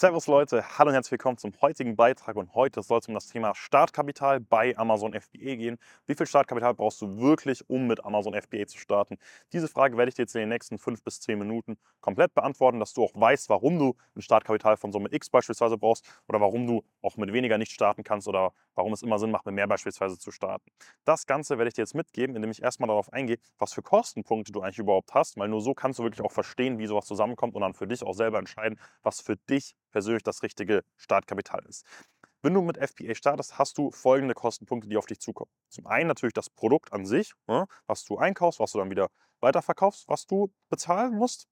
Servus Leute, hallo und herzlich willkommen zum heutigen Beitrag und heute soll es um das Thema Startkapital bei Amazon FBA gehen. Wie viel Startkapital brauchst du wirklich, um mit Amazon FBA zu starten? Diese Frage werde ich dir jetzt in den nächsten fünf bis zehn Minuten komplett beantworten, dass du auch weißt, warum du ein Startkapital von Summe X beispielsweise brauchst oder warum du auch mit weniger nicht starten kannst oder warum es immer Sinn macht, mit mehr beispielsweise zu starten. Das Ganze werde ich dir jetzt mitgeben, indem ich erstmal darauf eingehe, was für Kostenpunkte du eigentlich überhaupt hast, weil nur so kannst du wirklich auch verstehen, wie sowas zusammenkommt und dann für dich auch selber entscheiden, was für dich persönlich das richtige Startkapital ist. Wenn du mit FBA startest, hast du folgende Kostenpunkte, die auf dich zukommen. Zum einen natürlich das Produkt an sich, ne, was du einkaufst, was du dann wieder weiterverkaufst, was du bezahlen musst.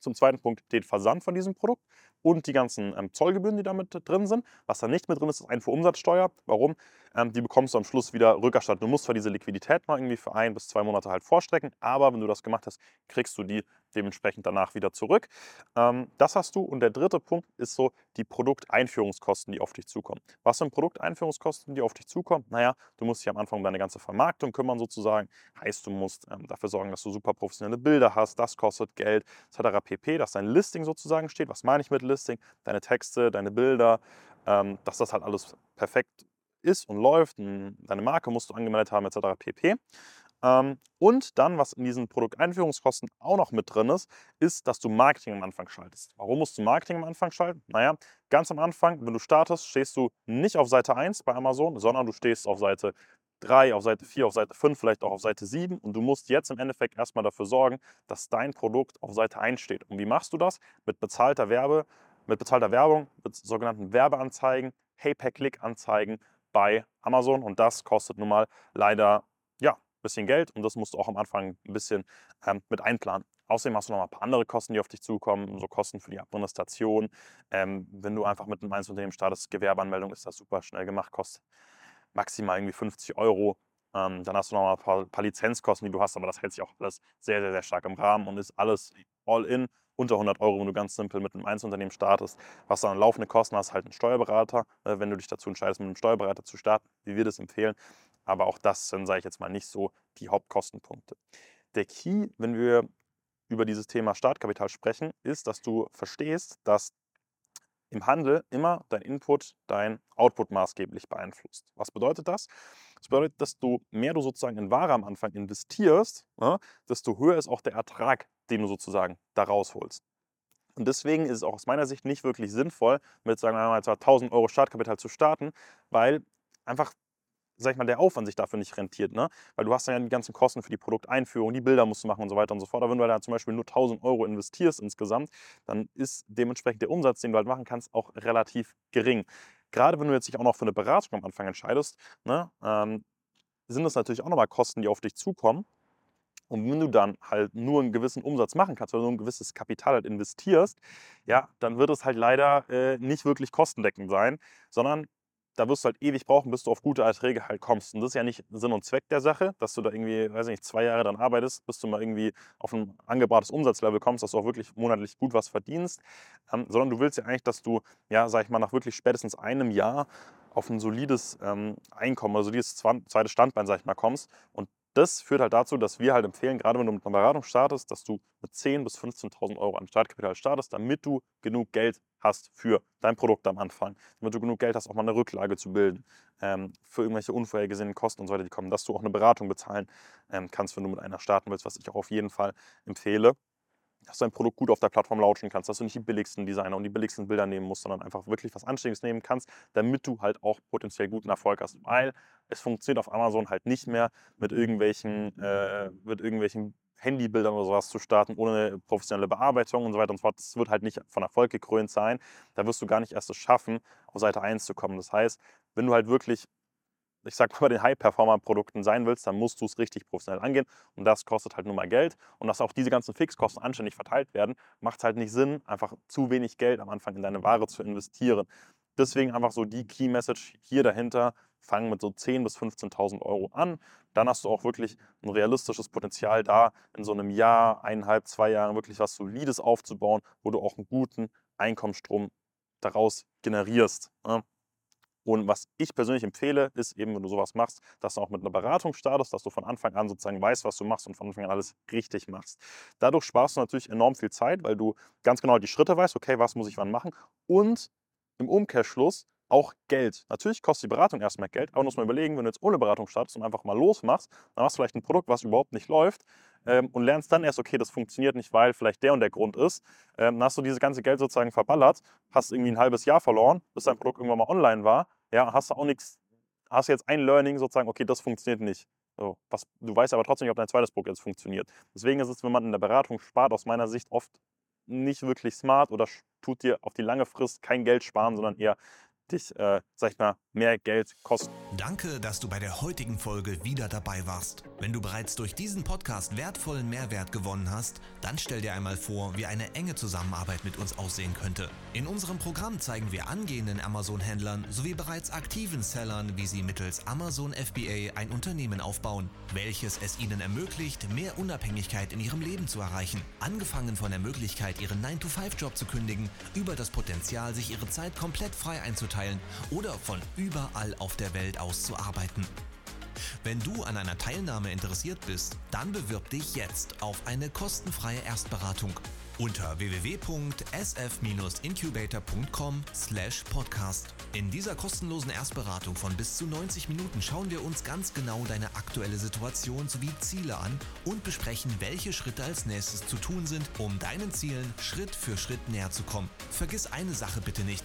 Zum zweiten Punkt den Versand von diesem Produkt und die ganzen ähm, Zollgebühren, die damit drin sind. Was da nicht mit drin ist, ist Einfuhrumsatzsteuer. Warum? Ähm, die bekommst du am Schluss wieder rückerstattet. Du musst zwar diese Liquidität mal irgendwie für ein bis zwei Monate halt vorstrecken, aber wenn du das gemacht hast, kriegst du die dementsprechend danach wieder zurück. Ähm, das hast du. Und der dritte Punkt ist so die Produkteinführungskosten, die auf dich zukommen. Was sind Produkteinführungskosten, die auf dich zukommen? Naja, du musst dich am Anfang um deine ganze Vermarktung kümmern sozusagen. Heißt, du musst ähm, dafür sorgen, dass du super professionelle Bilder hast. Das kostet Geld, etc. pp. Dass dein Listing sozusagen steht. Was meine ich mit Listing? Deine Texte, deine Bilder, dass das halt alles perfekt ist und läuft. Deine Marke musst du angemeldet haben, etc. pp. Ähm, und dann, was in diesen Produkteinführungskosten auch noch mit drin ist, ist, dass du Marketing am Anfang schaltest. Warum musst du Marketing am Anfang schalten? Naja, ganz am Anfang, wenn du startest, stehst du nicht auf Seite 1 bei Amazon, sondern du stehst auf Seite 3, auf Seite 4, auf Seite 5, vielleicht auch auf Seite 7 und du musst jetzt im Endeffekt erstmal dafür sorgen, dass dein Produkt auf Seite 1 steht. Und wie machst du das? Mit bezahlter Werbe, mit bezahlter Werbung, mit sogenannten Werbeanzeigen, Pay-per-Click-Anzeigen bei Amazon und das kostet nun mal leider ja, bisschen Geld und das musst du auch am Anfang ein bisschen ähm, mit einplanen. Außerdem hast du noch mal ein paar andere Kosten, die auf dich zukommen, so Kosten für die Administration. Ähm, wenn du einfach mit einem Einzelunternehmen startest, Gewerbeanmeldung ist das super schnell gemacht, kostet maximal irgendwie 50 Euro. Ähm, dann hast du noch mal ein paar, paar, Lizenzkosten, die du hast, aber das hält sich auch alles sehr, sehr, sehr stark im Rahmen und ist alles all in unter 100 Euro, wenn du ganz simpel mit einem Einzelunternehmen startest. Was dann laufende Kosten hast, halt einen Steuerberater, äh, wenn du dich dazu entscheidest, mit einem Steuerberater zu starten, wie wir das empfehlen. Aber auch das sind, sage ich jetzt mal, nicht so die Hauptkostenpunkte. Der Key, wenn wir über dieses Thema Startkapital sprechen, ist, dass du verstehst, dass im Handel immer dein Input dein Output maßgeblich beeinflusst. Was bedeutet das? Das bedeutet, du mehr du sozusagen in Ware am Anfang investierst, ne, desto höher ist auch der Ertrag, den du sozusagen da rausholst. Und deswegen ist es auch aus meiner Sicht nicht wirklich sinnvoll, mit sagen wir mal 1000 Euro Startkapital zu starten, weil einfach sag ich mal, der Aufwand sich dafür nicht rentiert, ne? Weil du hast dann ja die ganzen Kosten für die Produkteinführung, die Bilder musst du machen und so weiter und so fort. Aber wenn du da zum Beispiel nur 1000 Euro investierst insgesamt, dann ist dementsprechend der Umsatz, den du halt machen kannst, auch relativ gering. Gerade wenn du jetzt dich auch noch für eine Beratung am Anfang entscheidest, ne, ähm, sind das natürlich auch nochmal Kosten, die auf dich zukommen. Und wenn du dann halt nur einen gewissen Umsatz machen kannst, oder nur ein gewisses Kapital halt investierst, ja, dann wird es halt leider äh, nicht wirklich kostendeckend sein, sondern da wirst du halt ewig brauchen, bis du auf gute Erträge halt kommst. Und das ist ja nicht Sinn und Zweck der Sache, dass du da irgendwie, weiß ich nicht, zwei Jahre dann arbeitest, bis du mal irgendwie auf ein angebrates Umsatzlevel kommst, dass du auch wirklich monatlich gut was verdienst, ähm, sondern du willst ja eigentlich, dass du, ja, sag ich mal, nach wirklich spätestens einem Jahr auf ein solides ähm, Einkommen, also dieses zweites Standbein, sag ich mal, kommst. Und das führt halt dazu, dass wir halt empfehlen, gerade wenn du mit einer Beratung startest, dass du mit 10.000 bis 15.000 Euro an Startkapital startest, damit du genug Geld hast für dein Produkt am Anfang, damit du genug Geld hast, auch mal eine Rücklage zu bilden, ähm, für irgendwelche unvorhergesehenen Kosten und so weiter, die kommen, dass du auch eine Beratung bezahlen ähm, kannst, wenn du mit einer starten willst, was ich auch auf jeden Fall empfehle dass du dein Produkt gut auf der Plattform launchen kannst, dass du nicht die billigsten Designer und die billigsten Bilder nehmen musst, sondern einfach wirklich was Anständiges nehmen kannst, damit du halt auch potenziell guten Erfolg hast. Weil es funktioniert auf Amazon halt nicht mehr mit irgendwelchen, äh, mit irgendwelchen Handybildern oder sowas zu starten, ohne professionelle Bearbeitung und so weiter und so fort. Das wird halt nicht von Erfolg gekrönt sein. Da wirst du gar nicht erst es schaffen, auf Seite 1 zu kommen. Das heißt, wenn du halt wirklich ich sag mal, bei den High-Performer-Produkten sein willst, dann musst du es richtig professionell angehen. Und das kostet halt nun mal Geld. Und dass auch diese ganzen Fixkosten anständig verteilt werden, macht es halt nicht Sinn, einfach zu wenig Geld am Anfang in deine Ware zu investieren. Deswegen einfach so die Key-Message hier dahinter, fang mit so 10.000 bis 15.000 Euro an. Dann hast du auch wirklich ein realistisches Potenzial da, in so einem Jahr, eineinhalb, zwei Jahren wirklich was Solides aufzubauen, wo du auch einen guten Einkommensstrom daraus generierst. Ne? Und was ich persönlich empfehle, ist eben, wenn du sowas machst, dass du auch mit einer Beratung startest, dass du von Anfang an sozusagen weißt, was du machst und von Anfang an alles richtig machst. Dadurch sparst du natürlich enorm viel Zeit, weil du ganz genau die Schritte weißt, okay, was muss ich wann machen. Und im Umkehrschluss auch Geld. Natürlich kostet die Beratung erstmal Geld, aber du musst mal überlegen, wenn du jetzt ohne Beratung startest und einfach mal losmachst, dann hast du vielleicht ein Produkt, was überhaupt nicht läuft ähm, und lernst dann erst, okay, das funktioniert nicht, weil vielleicht der und der Grund ist. Ähm, dann hast du dieses ganze Geld sozusagen verballert, hast irgendwie ein halbes Jahr verloren, bis dein Produkt irgendwann mal online war, ja, hast du auch nichts, hast jetzt ein Learning sozusagen, okay, das funktioniert nicht. So, was, du weißt aber trotzdem nicht, ob dein zweites Produkt jetzt funktioniert. Deswegen ist es, wenn man in der Beratung spart, aus meiner Sicht oft nicht wirklich smart oder tut dir auf die lange Frist kein Geld sparen, sondern eher dich, äh, sag ich mal, mehr Geld kosten. Danke, dass du bei der heutigen Folge wieder dabei warst. Wenn du bereits durch diesen Podcast wertvollen Mehrwert gewonnen hast, dann stell dir einmal vor, wie eine enge Zusammenarbeit mit uns aussehen könnte. In unserem Programm zeigen wir angehenden Amazon-Händlern sowie bereits aktiven Sellern, wie sie mittels Amazon FBA ein Unternehmen aufbauen, welches es ihnen ermöglicht, mehr Unabhängigkeit in ihrem Leben zu erreichen. Angefangen von der Möglichkeit, ihren 9-to-5-Job zu kündigen, über das Potenzial, sich ihre Zeit komplett frei einzuteilen oder von überall auf der Welt aus zu arbeiten. Wenn du an einer Teilnahme interessiert bist, dann bewirb dich jetzt auf eine kostenfreie Erstberatung unter www.sf-incubator.com/podcast. In dieser kostenlosen Erstberatung von bis zu 90 Minuten schauen wir uns ganz genau deine aktuelle Situation sowie Ziele an und besprechen, welche Schritte als nächstes zu tun sind, um deinen Zielen Schritt für Schritt näher zu kommen. Vergiss eine Sache bitte nicht.